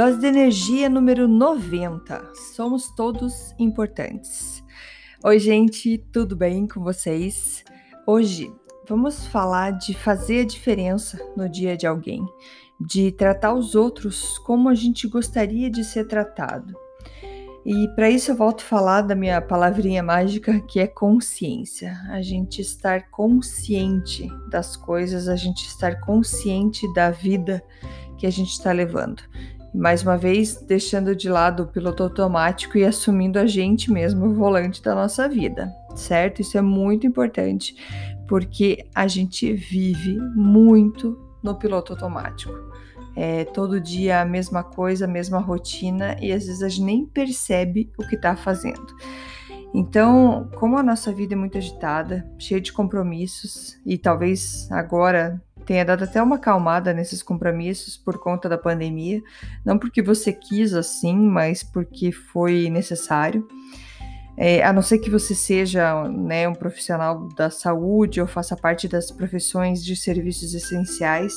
Dose de energia número 90. Somos todos importantes. Oi, gente, tudo bem com vocês? Hoje vamos falar de fazer a diferença no dia de alguém, de tratar os outros como a gente gostaria de ser tratado. E para isso eu volto a falar da minha palavrinha mágica que é consciência. A gente estar consciente das coisas, a gente estar consciente da vida que a gente está levando mais uma vez deixando de lado o piloto automático e assumindo a gente mesmo o volante da nossa vida, certo? Isso é muito importante porque a gente vive muito no piloto automático. É todo dia a mesma coisa, a mesma rotina e às vezes a gente nem percebe o que está fazendo. Então, como a nossa vida é muito agitada, cheia de compromissos e talvez agora tenha dado até uma acalmada nesses compromissos por conta da pandemia, não porque você quis assim, mas porque foi necessário. É, a não ser que você seja né, um profissional da saúde ou faça parte das profissões de serviços essenciais,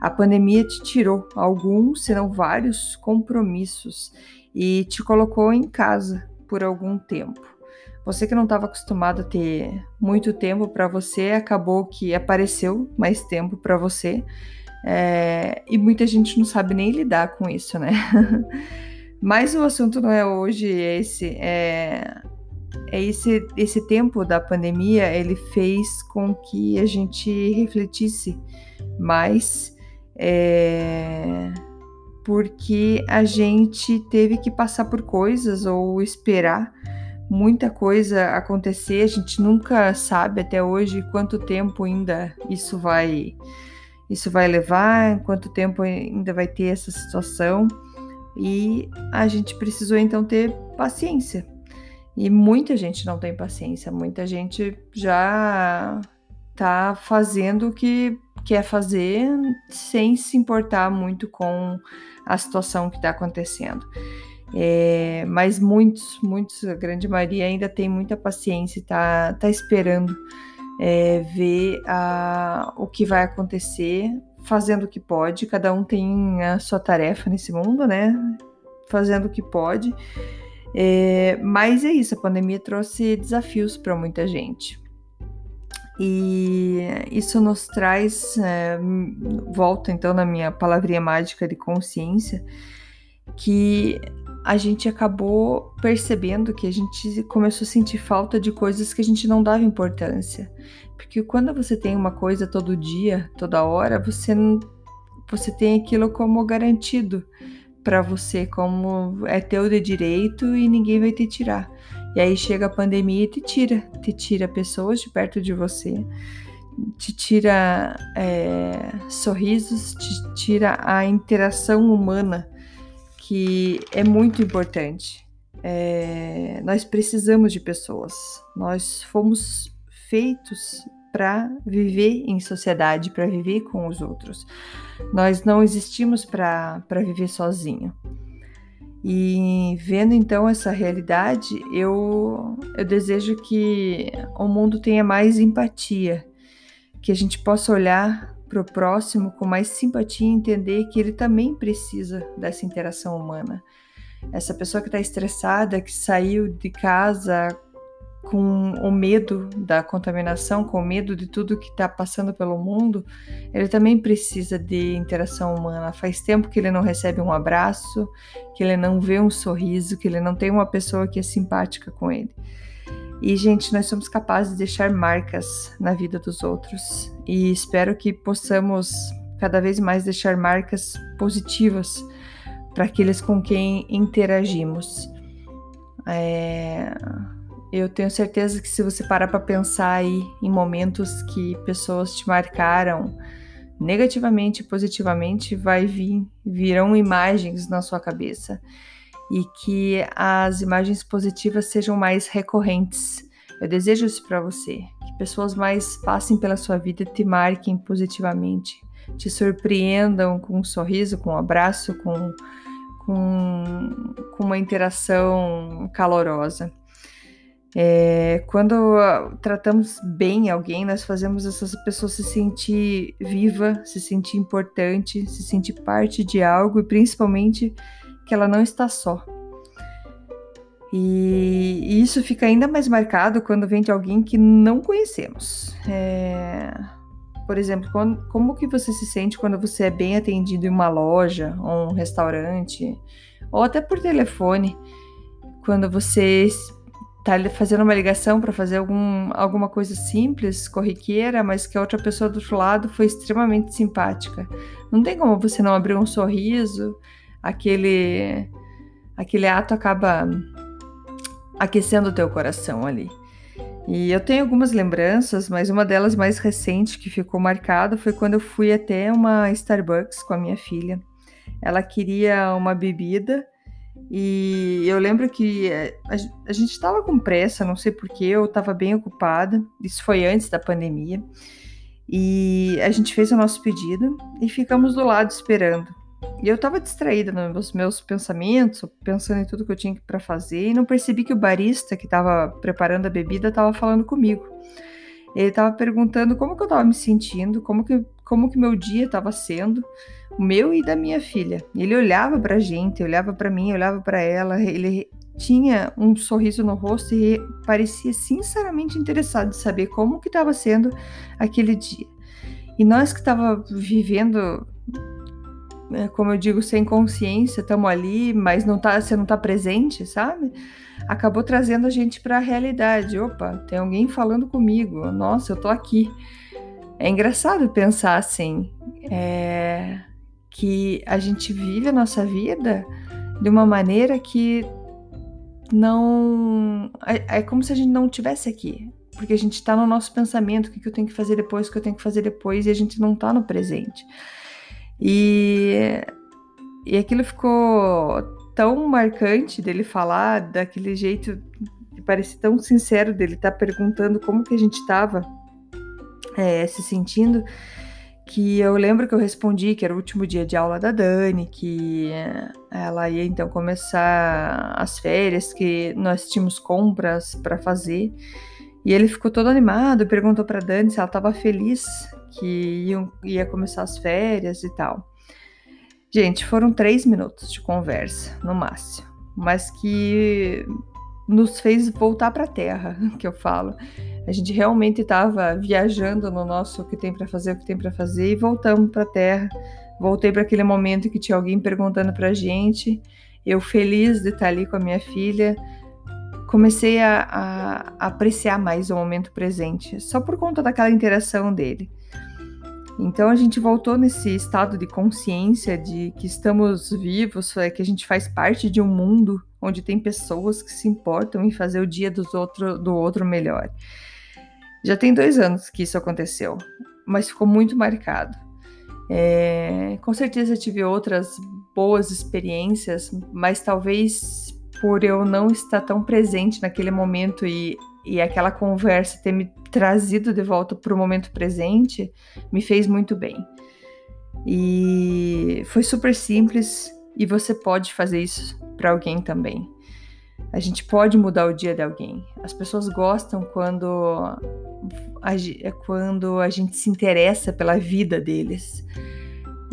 a pandemia te tirou alguns, se não vários, compromissos e te colocou em casa por algum tempo. Você que não estava acostumado a ter muito tempo para você, acabou que apareceu mais tempo para você. É, e muita gente não sabe nem lidar com isso, né? Mas o assunto não é hoje esse. É, é esse, esse tempo da pandemia, ele fez com que a gente refletisse mais, é, porque a gente teve que passar por coisas ou esperar muita coisa acontecer, a gente nunca sabe até hoje quanto tempo ainda isso vai isso vai levar, quanto tempo ainda vai ter essa situação. E a gente precisou então ter paciência. E muita gente não tem paciência, muita gente já tá fazendo o que quer fazer sem se importar muito com a situação que está acontecendo. É, mas muitos, muitos, a grande maioria ainda tem muita paciência tá, tá esperando é, ver a, o que vai acontecer, fazendo o que pode. Cada um tem a sua tarefa nesse mundo, né? Fazendo o que pode. É, mas é isso, a pandemia trouxe desafios para muita gente. E isso nos traz, é, volta então na minha palavrinha mágica de consciência, que a gente acabou percebendo que a gente começou a sentir falta de coisas que a gente não dava importância. Porque quando você tem uma coisa todo dia, toda hora, você você tem aquilo como garantido para você, como é teu de direito e ninguém vai te tirar. E aí chega a pandemia e te tira, te tira pessoas de perto de você, te tira é, sorrisos, te tira a interação humana que é muito importante. É, nós precisamos de pessoas. Nós fomos feitos para viver em sociedade, para viver com os outros. Nós não existimos para viver sozinho. E vendo então essa realidade, eu, eu desejo que o mundo tenha mais empatia, que a gente possa olhar para o próximo com mais simpatia e entender que ele também precisa dessa interação humana. Essa pessoa que está estressada, que saiu de casa com o medo da contaminação, com o medo de tudo que está passando pelo mundo, ele também precisa de interação humana. Faz tempo que ele não recebe um abraço, que ele não vê um sorriso, que ele não tem uma pessoa que é simpática com ele. E, gente, nós somos capazes de deixar marcas na vida dos outros. E espero que possamos cada vez mais deixar marcas positivas para aqueles com quem interagimos. É, eu tenho certeza que se você parar para pensar aí em momentos que pessoas te marcaram negativamente positivamente, vai vir, virão imagens na sua cabeça e que as imagens positivas sejam mais recorrentes. Eu desejo isso para você, que pessoas mais passem pela sua vida e te marquem positivamente, te surpreendam com um sorriso, com um abraço, com, com, com uma interação calorosa. É, quando tratamos bem alguém, nós fazemos essas pessoas se sentir viva, se sentir importante, se sentir parte de algo e principalmente que ela não está só. E, isso fica ainda mais marcado quando vem de alguém que não conhecemos. É, por exemplo, quando, como que você se sente quando você é bem atendido em uma loja, ou um restaurante, ou até por telefone, quando você tá fazendo uma ligação para fazer algum, alguma coisa simples, corriqueira, mas que a outra pessoa do outro lado foi extremamente simpática. Não tem como você não abrir um sorriso, aquele aquele ato acaba aquecendo o teu coração ali. E eu tenho algumas lembranças, mas uma delas mais recente que ficou marcada foi quando eu fui até uma Starbucks com a minha filha. Ela queria uma bebida e eu lembro que eh, a, a gente estava com pressa, não sei porquê, eu estava bem ocupada. Isso foi antes da pandemia. E a gente fez o nosso pedido e ficamos do lado esperando. E eu estava distraída nos meus pensamentos, pensando em tudo que eu tinha para fazer, e não percebi que o barista que estava preparando a bebida estava falando comigo. Ele estava perguntando como que eu estava me sentindo, como que, como que meu dia estava sendo o meu e da minha filha. Ele olhava para a gente, olhava para mim, olhava para ela, ele tinha um sorriso no rosto e parecia sinceramente interessado de saber como que estava sendo aquele dia. E nós que estava vivendo, como eu digo, sem consciência, estamos ali, mas não tá, você não está presente, sabe? Acabou trazendo a gente para a realidade. Opa, tem alguém falando comigo. Nossa, eu tô aqui. É engraçado pensar assim. É que a gente vive a nossa vida de uma maneira que não. É, é como se a gente não tivesse aqui. Porque a gente está no nosso pensamento, o que, que eu tenho que fazer depois, o que eu tenho que fazer depois, e a gente não está no presente. E, e aquilo ficou tão marcante dele falar daquele jeito que parece tão sincero dele estar tá perguntando como que a gente estava é, se sentindo que eu lembro que eu respondi que era o último dia de aula da Dani, que ela ia então começar as férias, que nós tínhamos compras para fazer. E ele ficou todo animado, perguntou para Dani se ela estava feliz que iam, ia começar as férias e tal. Gente, foram três minutos de conversa, no máximo, mas que nos fez voltar para a terra, que eu falo. A gente realmente estava viajando no nosso o que tem para fazer, o que tem para fazer e voltamos para a Terra. Voltei para aquele momento que tinha alguém perguntando para a gente. Eu feliz de estar ali com a minha filha, comecei a, a, a apreciar mais o momento presente, só por conta daquela interação dele. Então a gente voltou nesse estado de consciência de que estamos vivos, é que a gente faz parte de um mundo onde tem pessoas que se importam em fazer o dia dos outro, do outro melhor. Já tem dois anos que isso aconteceu, mas ficou muito marcado. É, com certeza tive outras boas experiências, mas talvez por eu não estar tão presente naquele momento e, e aquela conversa ter me trazido de volta para o momento presente, me fez muito bem. E foi super simples e você pode fazer isso para alguém também. A gente pode mudar o dia de alguém. As pessoas gostam quando a, quando a gente se interessa pela vida deles.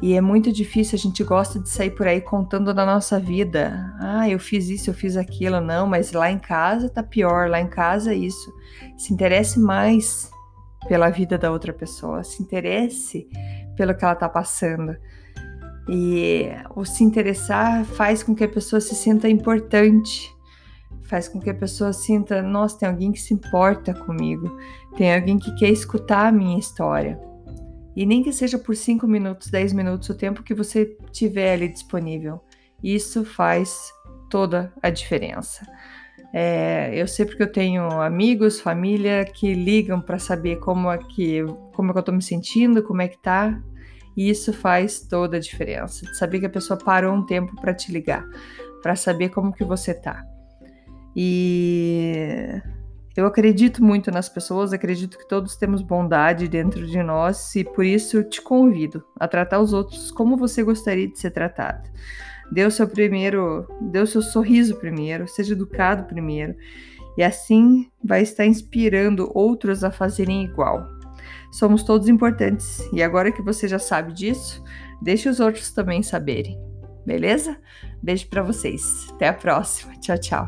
E é muito difícil, a gente gosta de sair por aí contando da nossa vida. Ah, eu fiz isso, eu fiz aquilo. Não, mas lá em casa tá pior, lá em casa é isso. Se interesse mais pela vida da outra pessoa, se interesse pelo que ela tá passando. E o se interessar faz com que a pessoa se sinta importante faz com que a pessoa sinta, nossa, tem alguém que se importa comigo, tem alguém que quer escutar a minha história. E nem que seja por 5 minutos, 10 minutos, o tempo que você tiver ali disponível. Isso faz toda a diferença. É, eu sei porque eu tenho amigos, família que ligam para saber como é que como é que eu tô me sentindo, como é que tá. E isso faz toda a diferença. Saber que a pessoa parou um tempo para te ligar, para saber como que você tá. E eu acredito muito nas pessoas, acredito que todos temos bondade dentro de nós e por isso te convido a tratar os outros como você gostaria de ser tratado. Dê o seu primeiro, dê o seu sorriso primeiro, seja educado primeiro, e assim vai estar inspirando outros a fazerem igual. Somos todos importantes e agora que você já sabe disso, deixe os outros também saberem. Beleza? Beijo para vocês. Até a próxima. Tchau, tchau.